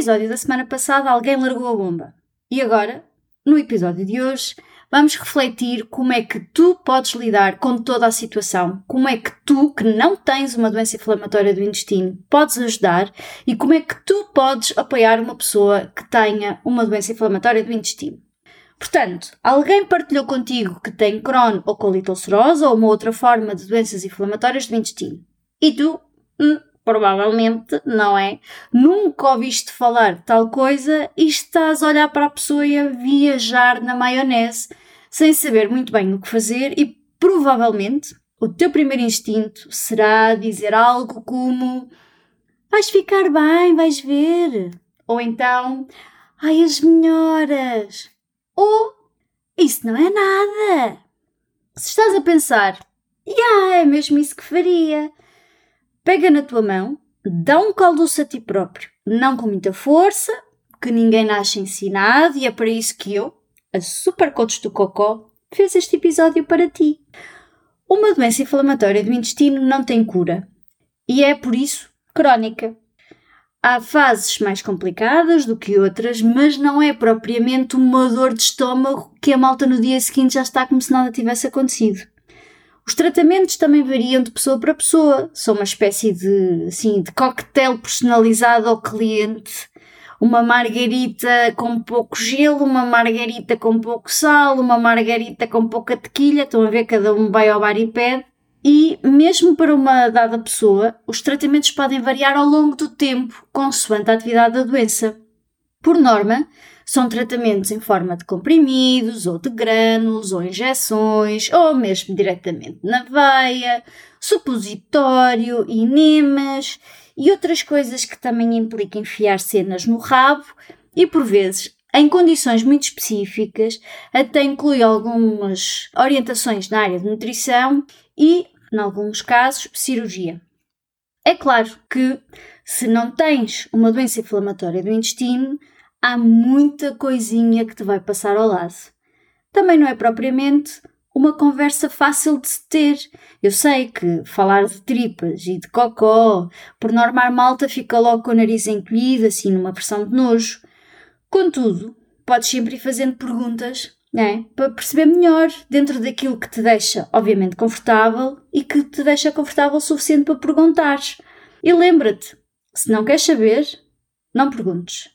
Episódio da semana passada alguém largou a bomba. E agora, no episódio de hoje, vamos refletir como é que tu podes lidar com toda a situação, como é que tu, que não tens uma doença inflamatória do intestino, podes ajudar e como é que tu podes apoiar uma pessoa que tenha uma doença inflamatória do intestino. Portanto, alguém partilhou contigo que tem Crohn ou ulcerosa ou uma outra forma de doenças inflamatórias do intestino. E tu, hum, provavelmente, não é? Nunca ouviste falar tal coisa e estás a olhar para a pessoa e a viajar na maionese sem saber muito bem o que fazer e provavelmente o teu primeiro instinto será dizer algo como vais ficar bem, vais ver. Ou então, ai as melhoras. Ou isso não é nada. Se estás a pensar, yeah, é mesmo isso que faria. Pega na tua mão, dá um caldoço a ti próprio, não com muita força, que ninguém nasce ensinado e é para isso que eu, a Super Coach do Cocó, fez este episódio para ti. Uma doença inflamatória do intestino não tem cura e é por isso crónica. Há fases mais complicadas do que outras, mas não é propriamente uma dor de estômago que a malta no dia seguinte já está como se nada tivesse acontecido. Os tratamentos também variam de pessoa para pessoa, são uma espécie de, assim, de coquetel personalizado ao cliente. Uma margarita com pouco gelo, uma margarita com pouco sal, uma margarita com pouca tequilha, estão a ver, cada um vai ao bar e pede. E, mesmo para uma dada pessoa, os tratamentos podem variar ao longo do tempo, consoante a atividade da doença. Por norma, são tratamentos em forma de comprimidos, ou de grânulos, ou injeções, ou mesmo diretamente na veia, supositório, enemas e outras coisas que também implicam enfiar cenas no rabo e, por vezes, em condições muito específicas, até inclui algumas orientações na área de nutrição e, em alguns casos, cirurgia. É claro que, se não tens uma doença inflamatória do intestino, há muita coisinha que te vai passar ao lado. Também não é propriamente uma conversa fácil de se ter. Eu sei que falar de tripas e de cocó, por norma a malta fica logo com o nariz encolhido, assim numa pressão de nojo. Contudo, podes sempre ir fazendo perguntas né? Para perceber melhor dentro daquilo que te deixa, obviamente, confortável e que te deixa confortável o suficiente para perguntares. E lembra-te, se não queres saber, não perguntes.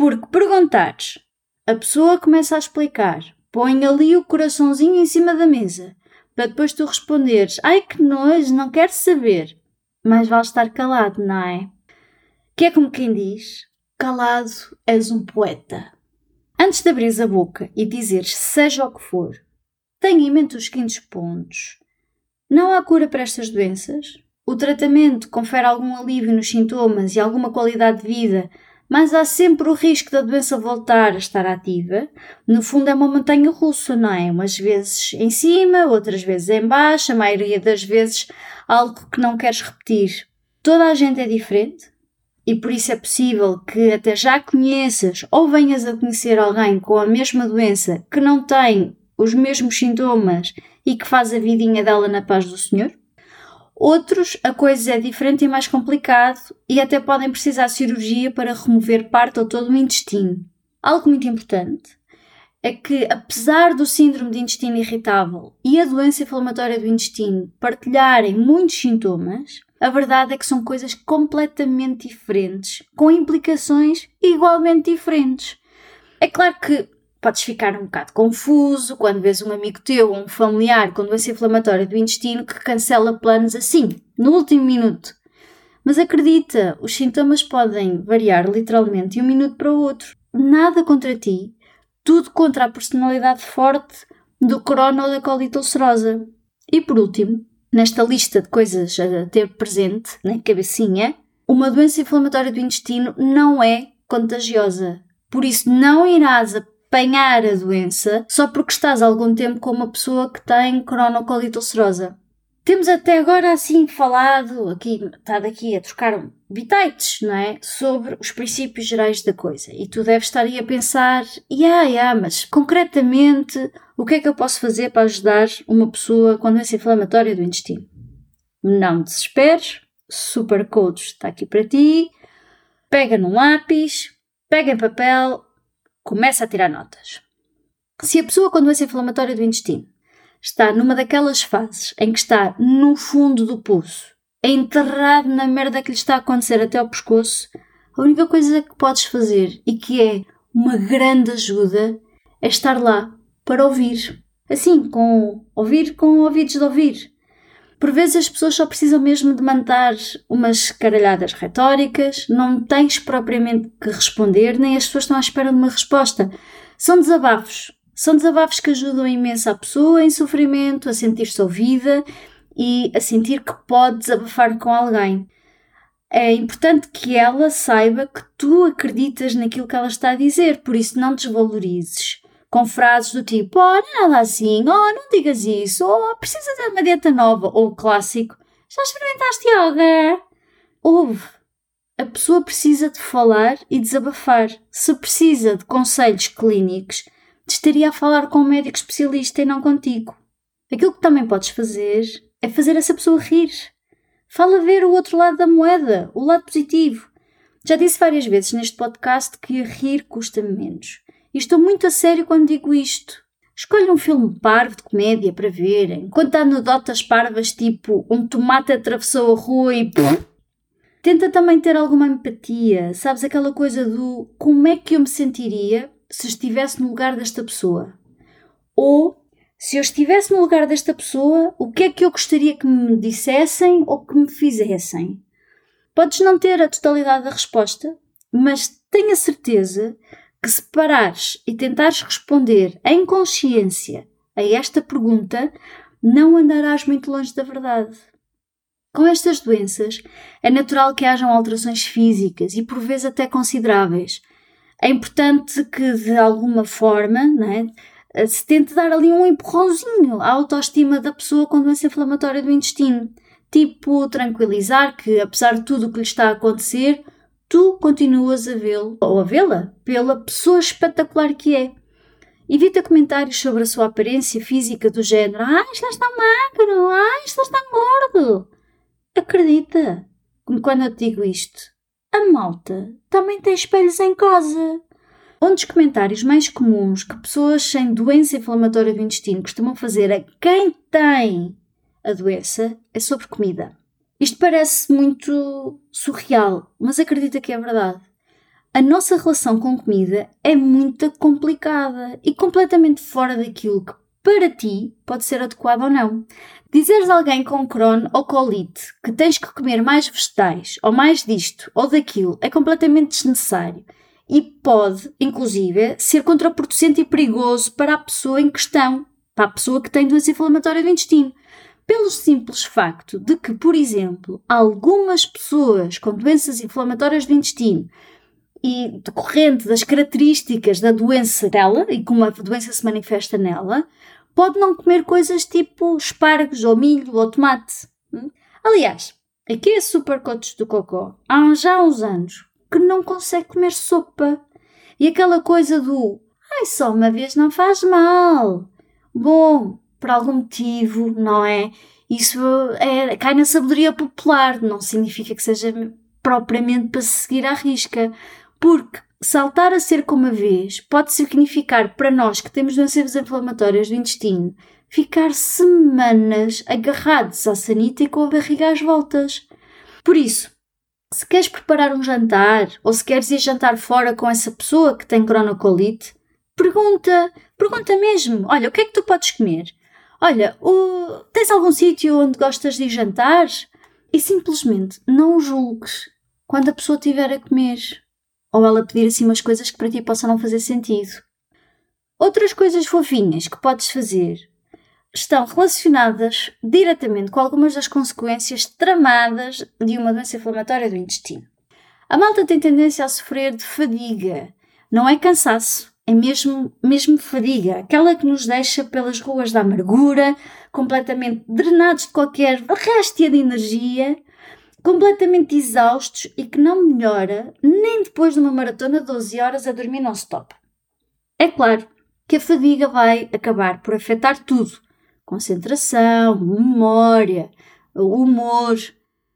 Porque perguntares, a pessoa começa a explicar, põe ali o coraçãozinho em cima da mesa, para depois tu responderes, ai que nojo, não quero saber. Mas vale estar calado, não é? Que é como quem diz, calado és um poeta. Antes de abrir a boca e dizeres seja o que for, tenha em mente os seguintes pontos. Não há cura para estas doenças? O tratamento confere algum alívio nos sintomas e alguma qualidade de vida, mas há sempre o risco da doença voltar a estar ativa. No fundo é uma montanha russa, não é? Umas vezes em cima, outras vezes em baixo, a maioria das vezes algo que não queres repetir. Toda a gente é diferente, e por isso é possível que até já conheças ou venhas a conhecer alguém com a mesma doença que não tem os mesmos sintomas e que faz a vidinha dela na paz do Senhor. Outros, a coisa é diferente e mais complicado e até podem precisar de cirurgia para remover parte ou todo o intestino. Algo muito importante é que, apesar do síndrome de intestino irritável e a doença inflamatória do intestino partilharem muitos sintomas, a verdade é que são coisas completamente diferentes, com implicações igualmente diferentes. É claro que podes ficar um bocado confuso quando vês um amigo teu ou um familiar com doença inflamatória do intestino que cancela planos assim, no último minuto. Mas acredita, os sintomas podem variar literalmente de um minuto para o outro. Nada contra ti, tudo contra a personalidade forte do corona ou da colite ulcerosa. E por último, nesta lista de coisas a ter presente na cabecinha, uma doença inflamatória do intestino não é contagiosa. Por isso, não irás apanhar a doença só porque estás algum tempo com uma pessoa que tem cronocolite ulcerosa. Temos até agora assim falado, aqui, estado aqui a trocar bitites, não é? Sobre os princípios gerais da coisa. E tu deves estar aí a pensar, yeah, yeah, mas concretamente, o que é que eu posso fazer para ajudar uma pessoa com doença inflamatória do intestino? Não desesperes, Super Coach está aqui para ti. Pega num lápis, pega em papel, começa a tirar notas. Se a pessoa com doença inflamatória do intestino está numa daquelas fases em que está no fundo do poço, enterrado na merda que lhe está a acontecer até ao pescoço, a única coisa que podes fazer e que é uma grande ajuda é estar lá para ouvir. Assim, com ouvir com ouvidos de ouvir. Por vezes as pessoas só precisam mesmo de mandar umas caralhadas retóricas, não tens propriamente que responder, nem as pessoas estão à espera de uma resposta. São desabafos. São desabafos que ajudam imenso a pessoa em sofrimento a sentir-se ouvida e a sentir que pode desabafar com alguém. É importante que ela saiba que tu acreditas naquilo que ela está a dizer, por isso não desvalorizes com frases do tipo: Oh, não é nada assim, oh, não digas isso, oh, precisa de uma dieta nova, ou o clássico: Já experimentaste yoga? Ouve. A pessoa precisa de falar e desabafar. Se precisa de conselhos clínicos, estaria a falar com um médico especialista e não contigo. Aquilo que também podes fazer é fazer essa pessoa rir. Fala ver o outro lado da moeda, o lado positivo. Já disse várias vezes neste podcast que rir custa menos. E estou muito a sério quando digo isto. Escolha um filme parvo de comédia para verem. Conta anedotas parvas tipo um tomate atravessou a rua e. Tenta também ter alguma empatia. Sabes aquela coisa do como é que eu me sentiria se estivesse no lugar desta pessoa? Ou se eu estivesse no lugar desta pessoa, o que é que eu gostaria que me dissessem ou que me fizessem? Podes não ter a totalidade da resposta, mas tenha certeza que se parares e tentares responder em consciência a esta pergunta, não andarás muito longe da verdade. Com estas doenças, é natural que hajam alterações físicas e por vezes até consideráveis. É importante que, de alguma forma, é, se tente dar ali um empurrãozinho à autoestima da pessoa com doença inflamatória do intestino. Tipo, tranquilizar que, apesar de tudo o que lhe está a acontecer, tu continuas a vê-lo ou a vê-la pela pessoa espetacular que é. Evita comentários sobre a sua aparência física do género Ah, estás tão magro, ah, estás tão gordo. Acredita quando eu te digo isto. A malta também tem espelhos em casa. Um dos comentários mais comuns que pessoas sem doença inflamatória do intestino costumam fazer a quem tem a doença é sobre comida. Isto parece muito surreal, mas acredita que é verdade. A nossa relação com comida é muito complicada e completamente fora daquilo que para ti pode ser adequado ou não. Dizeres a alguém com Crohn ou colite que tens que comer mais vegetais ou mais disto ou daquilo é completamente desnecessário e pode, inclusive, ser contraproducente e perigoso para a pessoa em questão, para a pessoa que tem doença inflamatória do intestino pelo simples facto de que, por exemplo, algumas pessoas com doenças inflamatórias do intestino e decorrente das características da doença dela e como a doença se manifesta nela, pode não comer coisas tipo espargos ou milho ou tomate. Hum? Aliás, aqui é super coach do cocó há já uns anos que não consegue comer sopa. E aquela coisa do ai, só uma vez não faz mal. Bom, por algum motivo, não é? Isso é, cai na sabedoria popular, não significa que seja propriamente para se seguir à risca, porque saltar a cerca uma vez pode significar para nós que temos doenças inflamatórias do intestino ficar semanas agarrados à sanita e com a barriga às voltas. Por isso, se queres preparar um jantar ou se queres ir jantar fora com essa pessoa que tem cronocolite, pergunta, pergunta mesmo: olha, o que é que tu podes comer? Olha, o... tens algum sítio onde gostas de jantar? E simplesmente não julgues quando a pessoa estiver a comer. Ou ela pedir assim umas coisas que para ti possam não fazer sentido. Outras coisas fofinhas que podes fazer. estão relacionadas diretamente com algumas das consequências tramadas de uma doença inflamatória do intestino. A malta tem tendência a sofrer de fadiga. Não é cansaço, é mesmo, mesmo fadiga. Aquela que nos deixa pelas ruas da amargura, completamente drenados de qualquer réstia de energia, completamente exaustos e que não melhora nem depois de uma maratona de 12 horas a dormir non-stop. É claro que a fadiga vai acabar por afetar tudo: concentração, memória, humor.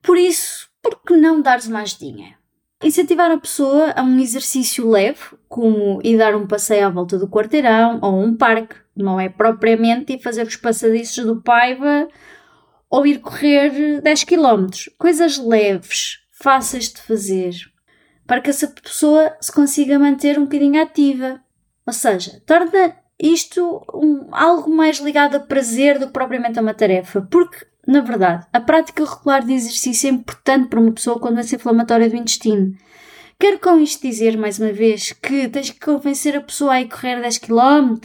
Por isso, por que não dares mais dinheiro? Incentivar a pessoa a um exercício leve, como ir dar um passeio à volta do quarteirão ou um parque, não é propriamente ir fazer os passadiços do Paiva ou ir correr 10 km. Coisas leves, fáceis de fazer, para que essa pessoa se consiga manter um bocadinho ativa. Ou seja, torna isto um, algo mais ligado a prazer do que propriamente a uma tarefa, porque na verdade, a prática regular de exercício é importante para uma pessoa com doença inflamatória do intestino. Quero com isto dizer, mais uma vez, que tens que convencer a pessoa a ir correr 10 km?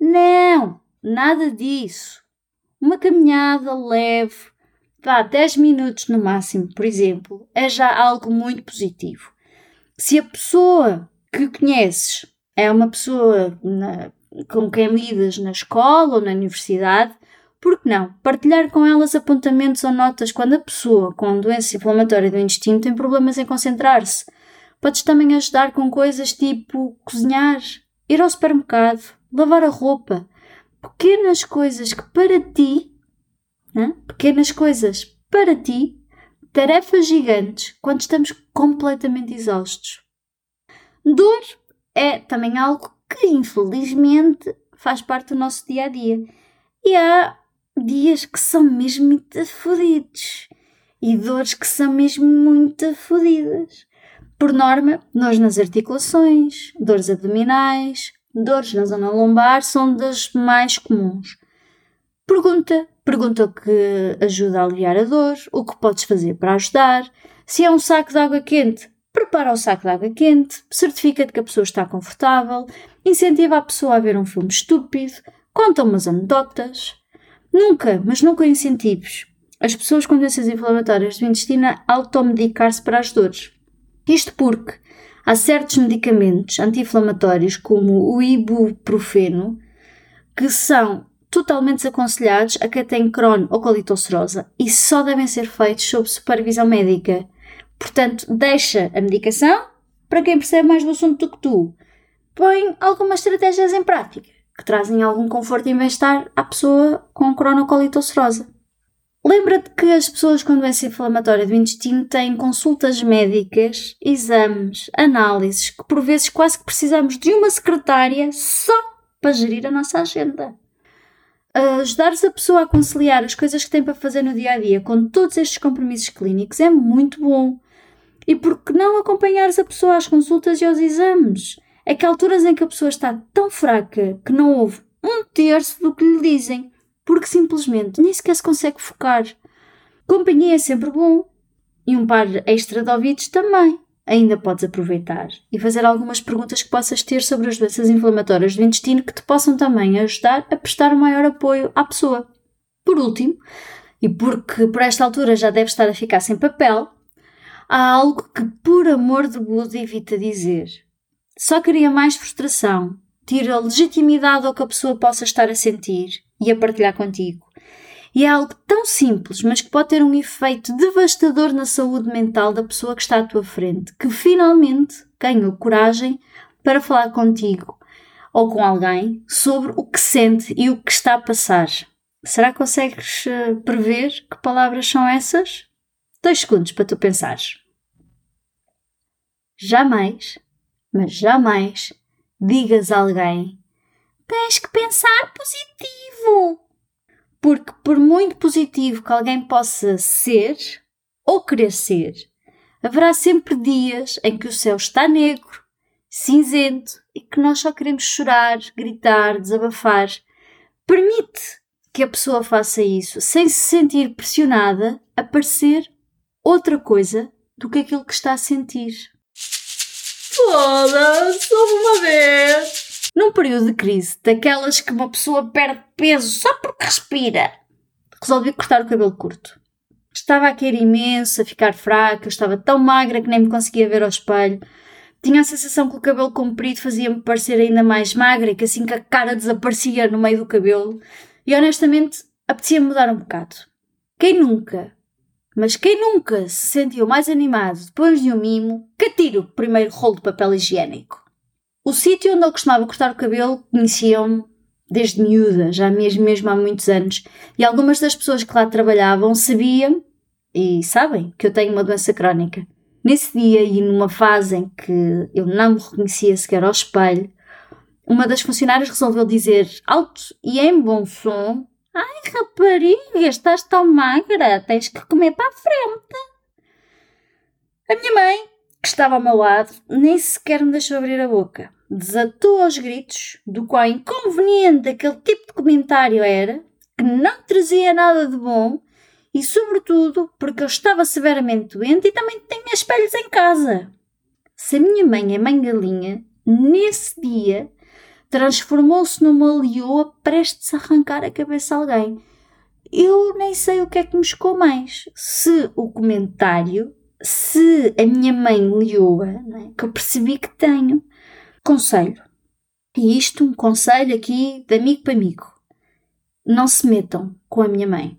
Não! Nada disso. Uma caminhada leve, vá 10 minutos no máximo, por exemplo, é já algo muito positivo. Se a pessoa que conheces é uma pessoa na, com quem lidas na escola ou na universidade, por que não? Partilhar com elas apontamentos ou notas quando a pessoa com doença inflamatória do intestino tem problemas em concentrar-se. Podes também ajudar com coisas tipo cozinhar, ir ao supermercado, lavar a roupa. Pequenas coisas que para ti, né? pequenas coisas para ti, tarefas gigantes quando estamos completamente exaustos. Dor é também algo que infelizmente faz parte do nosso dia a dia. E há dias que são mesmo muito fodidos e dores que são mesmo muito fodidas. Por norma, dores nas articulações, dores abdominais, dores na zona lombar são das mais comuns. Pergunta, pergunta o que ajuda a aliviar a dor, o que podes fazer para ajudar. Se é um saco de água quente, prepara o saco de água quente, certifica-te que a pessoa está confortável, incentiva a pessoa a ver um filme estúpido, conta umas anedotas. Nunca, mas nunca incentivos as pessoas com doenças inflamatórias do intestino a automedicar-se para as dores. Isto porque há certos medicamentos anti-inflamatórios, como o ibuprofeno, que são totalmente desaconselhados a quem tem Crohn ou colite ulcerosa e só devem ser feitos sob supervisão médica. Portanto, deixa a medicação para quem percebe mais do assunto do que tu. Põe algumas estratégias em prática que trazem algum conforto em bem-estar à pessoa com cronocolite ulcerosa. Lembra-te que as pessoas com doença inflamatória do intestino têm consultas médicas, exames, análises, que por vezes quase que precisamos de uma secretária só para gerir a nossa agenda. Ajudares a pessoa a conciliar as coisas que tem para fazer no dia a dia com todos estes compromissos clínicos é muito bom. E por que não acompanhares a pessoa às consultas e aos exames? É que há alturas em que a pessoa está tão fraca que não ouve um terço do que lhe dizem, porque simplesmente nem sequer se consegue focar. Companhia é sempre bom e um par extra de ouvidos também. Ainda podes aproveitar e fazer algumas perguntas que possas ter sobre as doenças inflamatórias do intestino que te possam também ajudar a prestar maior apoio à pessoa. Por último, e porque por esta altura já deve estar a ficar sem papel, há algo que, por amor de Buda, evita dizer só cria mais frustração, tira legitimidade ao que a pessoa possa estar a sentir e a partilhar contigo. E é algo tão simples, mas que pode ter um efeito devastador na saúde mental da pessoa que está à tua frente, que finalmente ganhou coragem para falar contigo ou com alguém sobre o que sente e o que está a passar. Será que consegues eh, prever que palavras são essas? Dois segundos para tu pensares. Jamais mas jamais digas a alguém: tens que pensar positivo. Porque, por muito positivo que alguém possa ser ou querer ser, haverá sempre dias em que o céu está negro, cinzento e que nós só queremos chorar, gritar, desabafar. Permite que a pessoa faça isso sem se sentir pressionada a parecer outra coisa do que aquilo que está a sentir. Foda-se, uma vez. Num período de crise, daquelas que uma pessoa perde peso só porque respira, resolvi cortar o cabelo curto. Estava a cair imenso, a ficar fraca, eu estava tão magra que nem me conseguia ver ao espelho. Tinha a sensação que o cabelo comprido fazia-me parecer ainda mais magra e que assim que a cara desaparecia no meio do cabelo. E honestamente, apetecia mudar um bocado. Quem nunca, mas quem nunca se sentiu mais animado depois de um mimo que o primeiro rolo de papel higiênico? O sítio onde eu costumava cortar o cabelo conheciam-me desde miúda, já mesmo, mesmo há muitos anos, e algumas das pessoas que lá trabalhavam sabiam e sabem que eu tenho uma doença crónica. Nesse dia e numa fase em que eu não me reconhecia sequer ao espelho, uma das funcionárias resolveu dizer alto e em bom som: Ai rapariga, estás tão magra, tens que comer para a frente. A minha mãe, que estava ao meu lado, nem sequer me deixou abrir a boca. Desatou aos gritos do quão inconveniente aquele tipo de comentário era, que não trazia nada de bom e, sobretudo, porque eu estava severamente doente e também tinha espelhos em casa. Se a minha mãe é mãe galinha, nesse dia transformou-se numa leoa prestes a arrancar a cabeça a alguém. Eu nem sei o que é que me chocou mais. Se o comentário, se a minha mãe leoa, é? que eu percebi que tenho. Conselho. E isto, um conselho aqui de amigo para amigo. Não se metam com a minha mãe.